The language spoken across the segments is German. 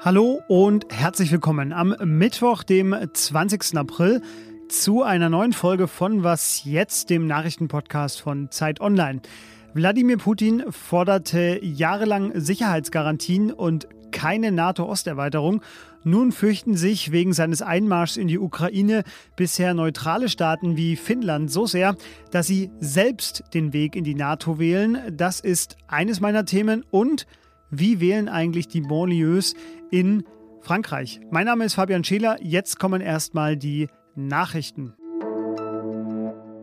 Hallo und herzlich willkommen am Mittwoch, dem 20. April, zu einer neuen Folge von Was jetzt, dem Nachrichtenpodcast von Zeit Online. Wladimir Putin forderte jahrelang Sicherheitsgarantien und keine NATO-Osterweiterung. Nun fürchten sich wegen seines Einmarschs in die Ukraine bisher neutrale Staaten wie Finnland so sehr, dass sie selbst den Weg in die NATO wählen. Das ist eines meiner Themen und wie wählen eigentlich die Banlieues in Frankreich? Mein Name ist Fabian Scheler. Jetzt kommen erstmal die Nachrichten.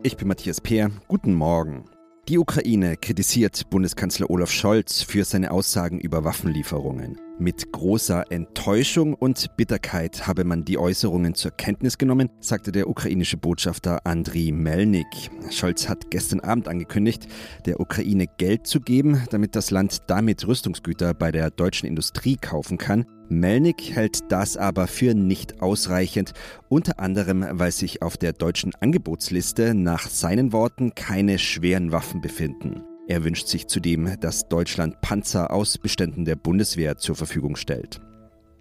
Ich bin Matthias Peer. Guten Morgen. Die Ukraine kritisiert Bundeskanzler Olaf Scholz für seine Aussagen über Waffenlieferungen. Mit großer Enttäuschung und Bitterkeit habe man die Äußerungen zur Kenntnis genommen, sagte der ukrainische Botschafter Andriy Melnik. Scholz hat gestern Abend angekündigt, der Ukraine Geld zu geben, damit das Land damit Rüstungsgüter bei der deutschen Industrie kaufen kann. Melnik hält das aber für nicht ausreichend, unter anderem, weil sich auf der deutschen Angebotsliste nach seinen Worten keine schweren Waffen befinden. Er wünscht sich zudem, dass Deutschland Panzer aus Beständen der Bundeswehr zur Verfügung stellt.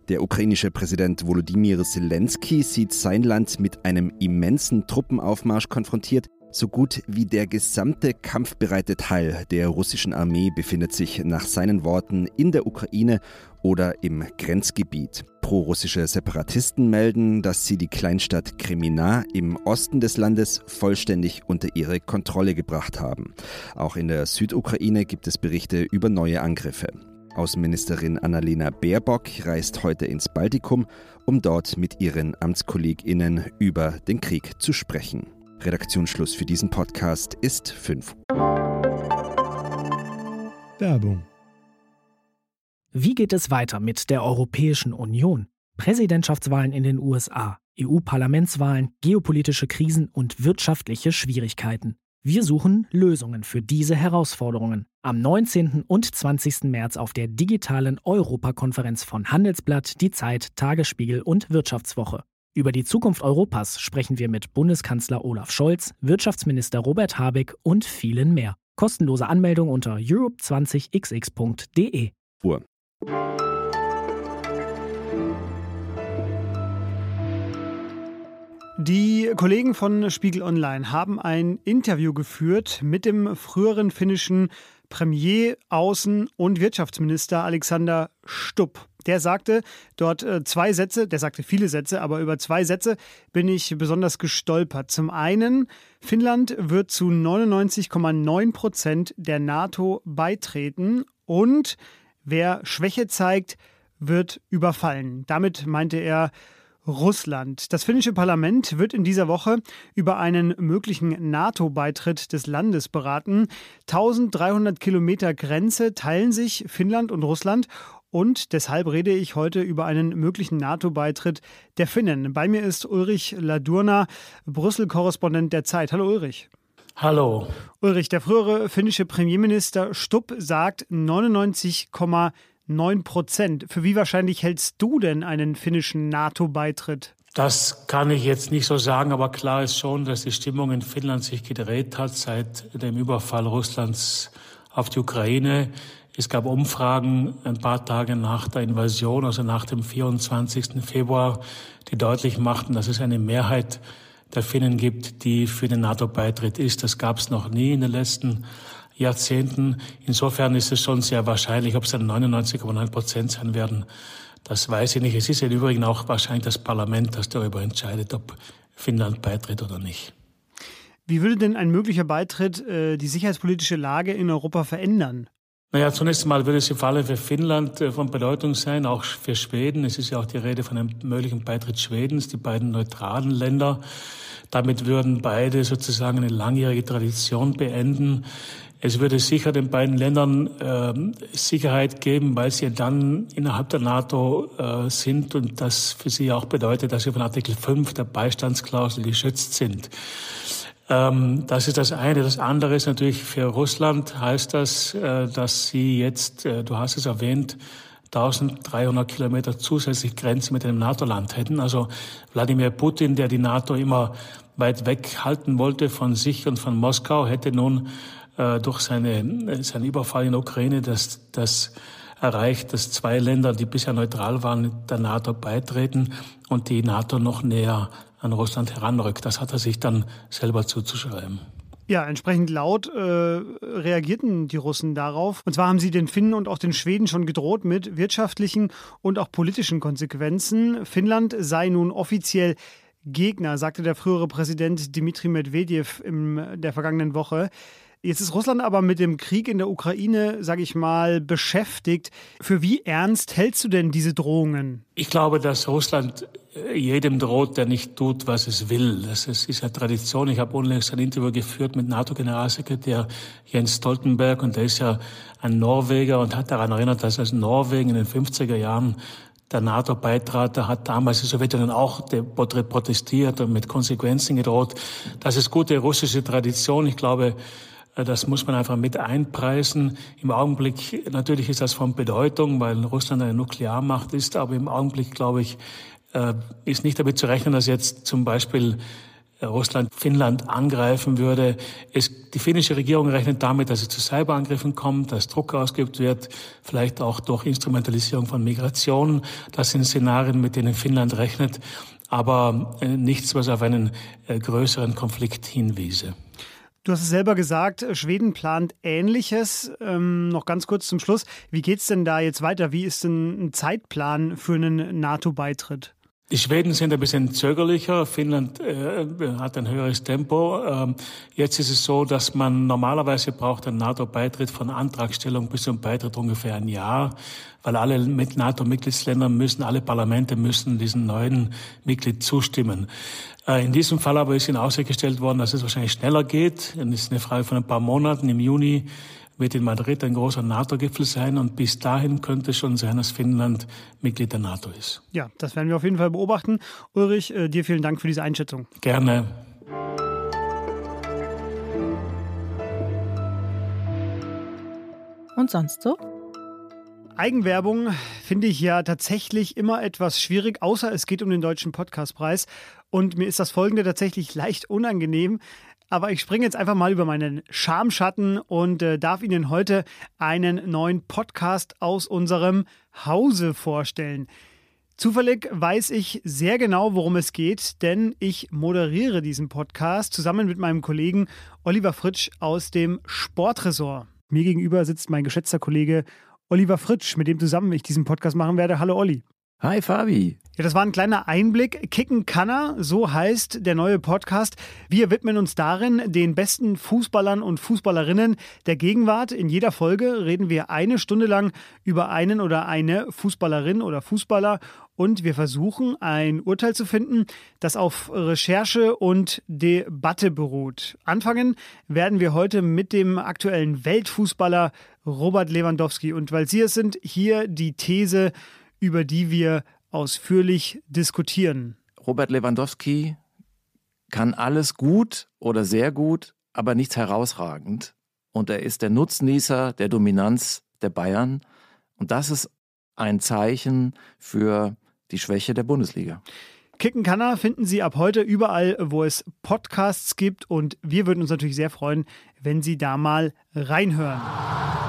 Der ukrainische Präsident Volodymyr Zelensky sieht sein Land mit einem immensen Truppenaufmarsch konfrontiert. So gut wie der gesamte kampfbereite Teil der russischen Armee befindet sich nach seinen Worten in der Ukraine oder im Grenzgebiet. Pro-russische Separatisten melden, dass sie die Kleinstadt Kremina im Osten des Landes vollständig unter ihre Kontrolle gebracht haben. Auch in der Südukraine gibt es Berichte über neue Angriffe. Außenministerin Annalena Baerbock reist heute ins Baltikum, um dort mit ihren AmtskollegInnen über den Krieg zu sprechen. Redaktionsschluss für diesen Podcast ist 5 Werbung wie geht es weiter mit der Europäischen Union? Präsidentschaftswahlen in den USA, EU-Parlamentswahlen, geopolitische Krisen und wirtschaftliche Schwierigkeiten. Wir suchen Lösungen für diese Herausforderungen. Am 19. und 20. März auf der digitalen Europakonferenz von Handelsblatt, Die Zeit, Tagesspiegel und Wirtschaftswoche. Über die Zukunft Europas sprechen wir mit Bundeskanzler Olaf Scholz, Wirtschaftsminister Robert Habeck und vielen mehr. Kostenlose Anmeldung unter europe20xx.de. Die Kollegen von Spiegel Online haben ein Interview geführt mit dem früheren finnischen Premier, Außen- und Wirtschaftsminister Alexander Stubb. Der sagte dort äh, zwei Sätze, der sagte viele Sätze, aber über zwei Sätze bin ich besonders gestolpert. Zum einen, Finnland wird zu 99,9 Prozent der NATO beitreten und Wer Schwäche zeigt, wird überfallen. Damit meinte er Russland. Das finnische Parlament wird in dieser Woche über einen möglichen NATO-Beitritt des Landes beraten. 1300 Kilometer Grenze teilen sich Finnland und Russland. Und deshalb rede ich heute über einen möglichen NATO-Beitritt der Finnen. Bei mir ist Ulrich Ladurna, Brüssel-Korrespondent der Zeit. Hallo Ulrich. Hallo. Ulrich, der frühere finnische Premierminister Stubb sagt 99,9 Prozent. Für wie wahrscheinlich hältst du denn einen finnischen NATO-Beitritt? Das kann ich jetzt nicht so sagen, aber klar ist schon, dass die Stimmung in Finnland sich gedreht hat seit dem Überfall Russlands auf die Ukraine. Es gab Umfragen ein paar Tage nach der Invasion, also nach dem 24. Februar, die deutlich machten, dass es eine Mehrheit der Finnen gibt, die für den NATO-Beitritt ist. Das gab es noch nie in den letzten Jahrzehnten. Insofern ist es schon sehr wahrscheinlich, ob es dann 99,9 Prozent sein werden. Das weiß ich nicht. Es ist im Übrigen auch wahrscheinlich das Parlament, das darüber entscheidet, ob Finnland beitritt oder nicht. Wie würde denn ein möglicher Beitritt äh, die sicherheitspolitische Lage in Europa verändern? Naja, zunächst einmal würde es im Falle für Finnland äh, von Bedeutung sein, auch für Schweden. Es ist ja auch die Rede von einem möglichen Beitritt Schwedens, die beiden neutralen Länder. Damit würden beide sozusagen eine langjährige Tradition beenden. Es würde sicher den beiden Ländern äh, Sicherheit geben, weil sie dann innerhalb der NATO äh, sind und das für sie auch bedeutet, dass sie von Artikel 5 der Beistandsklausel geschützt sind. Ähm, das ist das eine. Das andere ist natürlich für Russland heißt das, äh, dass sie jetzt, äh, du hast es erwähnt, 1300 Kilometer zusätzlich Grenze mit einem NATO-Land hätten. Also Wladimir Putin, der die NATO immer weit weg halten wollte von sich und von Moskau, hätte nun äh, durch seine, seinen Überfall in der Ukraine das, das erreicht, dass zwei Länder, die bisher neutral waren, der NATO beitreten und die NATO noch näher an Russland heranrückt. Das hat er sich dann selber zuzuschreiben. Ja, entsprechend laut äh, reagierten die Russen darauf. Und zwar haben sie den Finnen und auch den Schweden schon gedroht mit wirtschaftlichen und auch politischen Konsequenzen. Finnland sei nun offiziell Gegner, sagte der frühere Präsident Dmitri Medvedev in der vergangenen Woche. Jetzt ist Russland aber mit dem Krieg in der Ukraine, sage ich mal, beschäftigt. Für wie ernst hältst du denn diese Drohungen? Ich glaube, dass Russland jedem droht, der nicht tut, was es will. Das ist, ja Tradition. Ich habe unlängst ein Interview geführt mit NATO-Generalsekretär Jens Stoltenberg und der ist ja ein Norweger und hat daran erinnert, dass als Norwegen in den 50er Jahren der NATO beitrat, da hat damals die Sowjetunion auch protestiert und mit Konsequenzen gedroht. Das ist gute russische Tradition. Ich glaube, äh, das muss man einfach mit einpreisen. Im Augenblick, natürlich ist das von Bedeutung, weil Russland eine Nuklearmacht ist, aber im Augenblick, glaube ich, ist nicht damit zu rechnen, dass jetzt zum Beispiel äh, Russland Finnland angreifen würde. Es, die finnische Regierung rechnet damit, dass es zu Cyberangriffen kommt, dass Druck ausgeübt wird, vielleicht auch durch Instrumentalisierung von Migration. Das sind Szenarien, mit denen Finnland rechnet, aber äh, nichts, was auf einen äh, größeren Konflikt hinwiese. Du hast es selber gesagt, Schweden plant Ähnliches. Ähm, noch ganz kurz zum Schluss. Wie geht es denn da jetzt weiter? Wie ist denn ein Zeitplan für einen NATO-Beitritt? Die Schweden sind ein bisschen zögerlicher. Finnland äh, hat ein höheres Tempo. Ähm, jetzt ist es so, dass man normalerweise braucht einen NATO-Beitritt von Antragstellung bis zum Beitritt ungefähr ein Jahr, weil alle mit NATO-Mitgliedsländern müssen, alle Parlamente müssen diesem neuen Mitglied zustimmen. Äh, in diesem Fall aber ist in Aussicht gestellt worden, dass es wahrscheinlich schneller geht. Es ist eine Frage von ein paar Monaten. Im Juni wird in Madrid ein großer NATO-Gipfel sein und bis dahin könnte es schon sein, dass Finnland Mitglied der NATO ist. Ja, das werden wir auf jeden Fall beobachten. Ulrich, äh, dir vielen Dank für diese Einschätzung. Gerne. Und sonst so? Eigenwerbung finde ich ja tatsächlich immer etwas schwierig, außer es geht um den Deutschen Podcastpreis. Und mir ist das folgende tatsächlich leicht unangenehm. Aber ich springe jetzt einfach mal über meinen Schamschatten und äh, darf Ihnen heute einen neuen Podcast aus unserem Hause vorstellen. Zufällig weiß ich sehr genau, worum es geht, denn ich moderiere diesen Podcast zusammen mit meinem Kollegen Oliver Fritsch aus dem Sportressort. Mir gegenüber sitzt mein geschätzter Kollege Oliver Fritsch, mit dem zusammen ich diesen Podcast machen werde. Hallo Olli. Hi Fabi. Ja, das war ein kleiner Einblick. Kicken Kanner, so heißt der neue Podcast. Wir widmen uns darin den besten Fußballern und Fußballerinnen der Gegenwart. In jeder Folge reden wir eine Stunde lang über einen oder eine Fußballerin oder Fußballer und wir versuchen ein Urteil zu finden, das auf Recherche und Debatte beruht. Anfangen werden wir heute mit dem aktuellen Weltfußballer Robert Lewandowski und weil Sie es sind, hier die These, über die wir ausführlich diskutieren. Robert Lewandowski kann alles gut oder sehr gut, aber nichts herausragend. Und er ist der Nutznießer der Dominanz der Bayern. Und das ist ein Zeichen für die Schwäche der Bundesliga. Kicken kann er finden Sie ab heute überall, wo es Podcasts gibt. Und wir würden uns natürlich sehr freuen, wenn Sie da mal reinhören.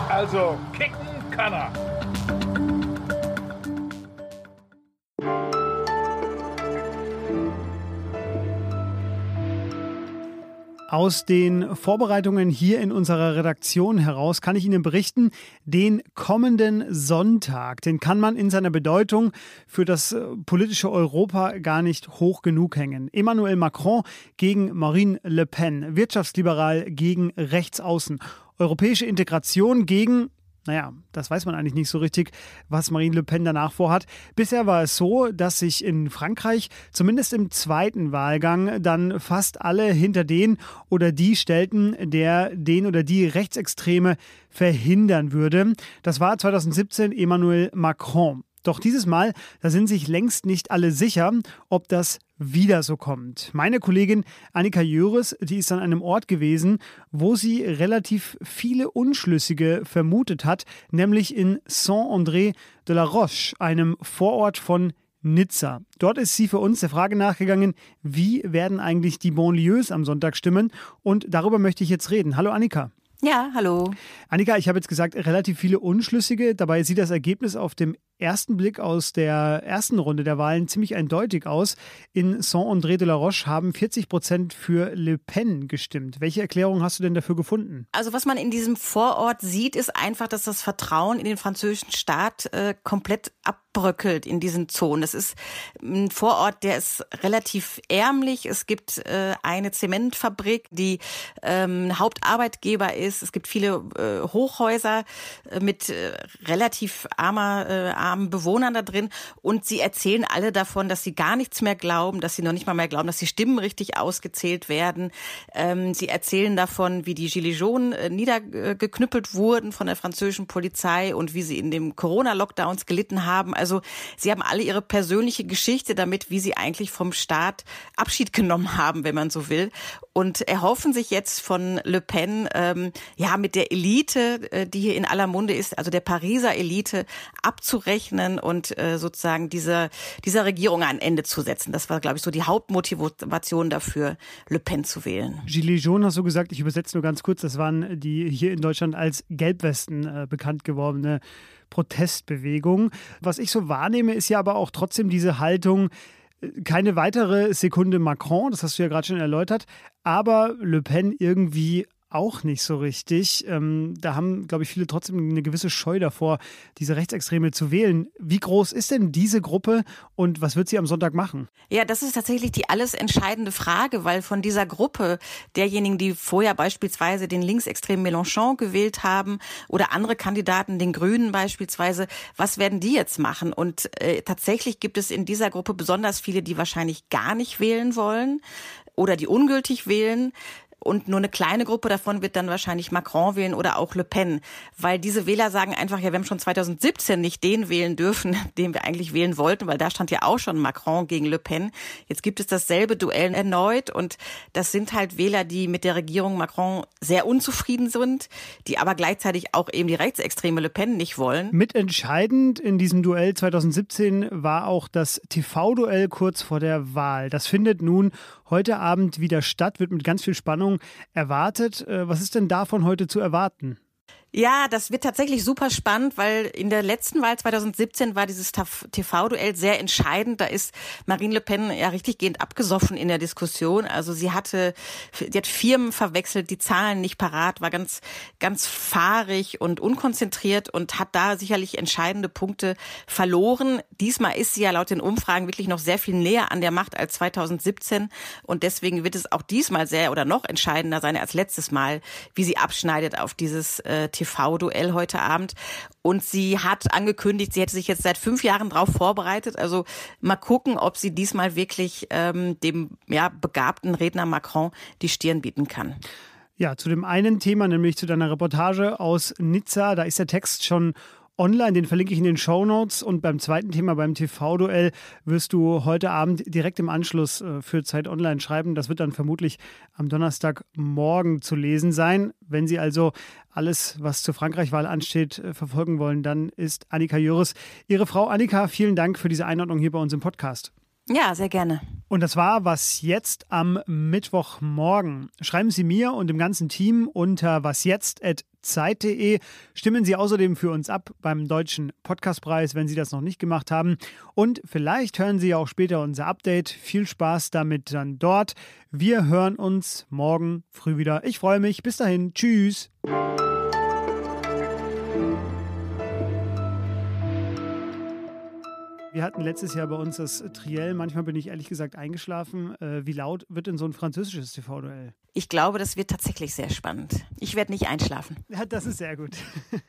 Also, kicken kann er. Aus den Vorbereitungen hier in unserer Redaktion heraus kann ich Ihnen berichten, den kommenden Sonntag, den kann man in seiner Bedeutung für das äh, politische Europa gar nicht hoch genug hängen. Emmanuel Macron gegen Marine Le Pen, wirtschaftsliberal gegen Rechtsaußen, europäische Integration gegen naja, das weiß man eigentlich nicht so richtig, was Marine Le Pen danach vorhat. Bisher war es so, dass sich in Frankreich zumindest im zweiten Wahlgang dann fast alle hinter den oder die stellten, der den oder die Rechtsextreme verhindern würde. Das war 2017 Emmanuel Macron. Doch dieses Mal, da sind sich längst nicht alle sicher, ob das wieder so kommt. Meine Kollegin Annika Jöres, die ist an einem Ort gewesen, wo sie relativ viele Unschlüssige vermutet hat, nämlich in Saint-André de la Roche, einem Vorort von Nizza. Dort ist sie für uns der Frage nachgegangen, wie werden eigentlich die Bonlieus am Sonntag stimmen? Und darüber möchte ich jetzt reden. Hallo Annika. Ja, hallo. Annika, ich habe jetzt gesagt, relativ viele Unschlüssige. Dabei sieht das Ergebnis auf dem ersten Blick aus der ersten Runde der Wahlen ziemlich eindeutig aus. In Saint-André de la Roche haben 40 Prozent für Le Pen gestimmt. Welche Erklärung hast du denn dafür gefunden? Also was man in diesem Vorort sieht, ist einfach, dass das Vertrauen in den französischen Staat äh, komplett abbröckelt in diesen Zonen. Es ist ein Vorort, der ist relativ ärmlich. Es gibt äh, eine Zementfabrik, die ähm, Hauptarbeitgeber ist. Es gibt viele äh, Hochhäuser äh, mit äh, relativ armer äh, armen Bewohnern da drin und sie erzählen alle davon, dass sie gar nichts mehr glauben, dass sie noch nicht mal mehr glauben, dass die Stimmen richtig ausgezählt werden. Ähm, sie erzählen davon, wie die Gilets jaunes äh, niedergeknüppelt wurden von der französischen Polizei und wie sie in dem Corona-Lockdowns gelitten haben. Also sie haben alle ihre persönliche Geschichte damit, wie sie eigentlich vom Staat Abschied genommen haben, wenn man so will. Und erhoffen sich jetzt von Le Pen, ähm, ja, mit der Elite, äh, die hier in aller Munde ist, also der Pariser Elite, abzurechnen rechnen und äh, sozusagen dieser, dieser Regierung ein Ende zu setzen. Das war, glaube ich, so die Hauptmotivation dafür, Le Pen zu wählen. Gilets jaunes hast du gesagt, ich übersetze nur ganz kurz, das waren die hier in Deutschland als Gelbwesten äh, bekannt gewordene Protestbewegung. Was ich so wahrnehme, ist ja aber auch trotzdem diese Haltung, keine weitere Sekunde Macron, das hast du ja gerade schon erläutert, aber Le Pen irgendwie auch nicht so richtig. Ähm, da haben, glaube ich, viele trotzdem eine gewisse Scheu davor, diese Rechtsextreme zu wählen. Wie groß ist denn diese Gruppe und was wird sie am Sonntag machen? Ja, das ist tatsächlich die alles entscheidende Frage, weil von dieser Gruppe derjenigen, die vorher beispielsweise den linksextremen Mélenchon gewählt haben oder andere Kandidaten, den Grünen beispielsweise, was werden die jetzt machen? Und äh, tatsächlich gibt es in dieser Gruppe besonders viele, die wahrscheinlich gar nicht wählen wollen oder die ungültig wählen und nur eine kleine Gruppe davon wird dann wahrscheinlich Macron wählen oder auch Le Pen, weil diese Wähler sagen einfach, ja, wir haben schon 2017 nicht den wählen dürfen, den wir eigentlich wählen wollten, weil da stand ja auch schon Macron gegen Le Pen. Jetzt gibt es dasselbe Duell erneut und das sind halt Wähler, die mit der Regierung Macron sehr unzufrieden sind, die aber gleichzeitig auch eben die rechtsextreme Le Pen nicht wollen. Mitentscheidend in diesem Duell 2017 war auch das TV-Duell kurz vor der Wahl. Das findet nun heute Abend wieder statt, wird mit ganz viel Spannung erwartet. Äh, was ist denn davon heute zu erwarten? Ja, das wird tatsächlich super spannend, weil in der letzten Wahl 2017 war dieses TV-Duell sehr entscheidend. Da ist Marine Le Pen ja richtiggehend abgesoffen in der Diskussion. Also sie hatte, sie hat Firmen verwechselt, die Zahlen nicht parat, war ganz, ganz fahrig und unkonzentriert und hat da sicherlich entscheidende Punkte verloren. Diesmal ist sie ja laut den Umfragen wirklich noch sehr viel näher an der Macht als 2017 und deswegen wird es auch diesmal sehr oder noch entscheidender sein als letztes Mal, wie sie abschneidet auf dieses äh, TV TV-Duell heute Abend. Und sie hat angekündigt, sie hätte sich jetzt seit fünf Jahren darauf vorbereitet. Also mal gucken, ob sie diesmal wirklich ähm, dem ja, begabten Redner Macron die Stirn bieten kann. Ja, zu dem einen Thema, nämlich zu deiner Reportage aus Nizza, da ist der Text schon online, den verlinke ich in den Show Notes. Und beim zweiten Thema, beim TV-Duell, wirst du heute Abend direkt im Anschluss äh, für Zeit Online schreiben. Das wird dann vermutlich am Donnerstagmorgen zu lesen sein. Wenn Sie also alles, was zur Frankreich-Wahl ansteht, äh, verfolgen wollen, dann ist Annika Jöris Ihre Frau. Annika, vielen Dank für diese Einordnung hier bei uns im Podcast. Ja, sehr gerne. Und das war was jetzt am Mittwochmorgen. Schreiben Sie mir und dem ganzen Team unter wasjetzt.zeit.de. Stimmen Sie außerdem für uns ab beim Deutschen Podcastpreis, wenn Sie das noch nicht gemacht haben. Und vielleicht hören Sie auch später unser Update. Viel Spaß damit dann dort. Wir hören uns morgen früh wieder. Ich freue mich. Bis dahin. Tschüss. Hatten letztes Jahr bei uns das Triell. Manchmal bin ich ehrlich gesagt eingeschlafen. Äh, wie laut wird denn so ein französisches TV-Duell? Ich glaube, das wird tatsächlich sehr spannend. Ich werde nicht einschlafen. Ja, das ist sehr gut.